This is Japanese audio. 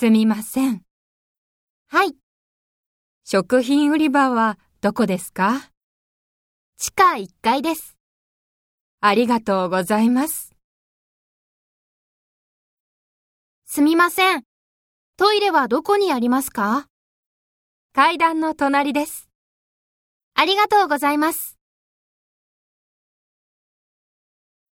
すみません。はい。食品売り場はどこですか？地下1階です。ありがとうございます。すみません。トイレはどこにありますか？階段の隣です。ありがとうございます。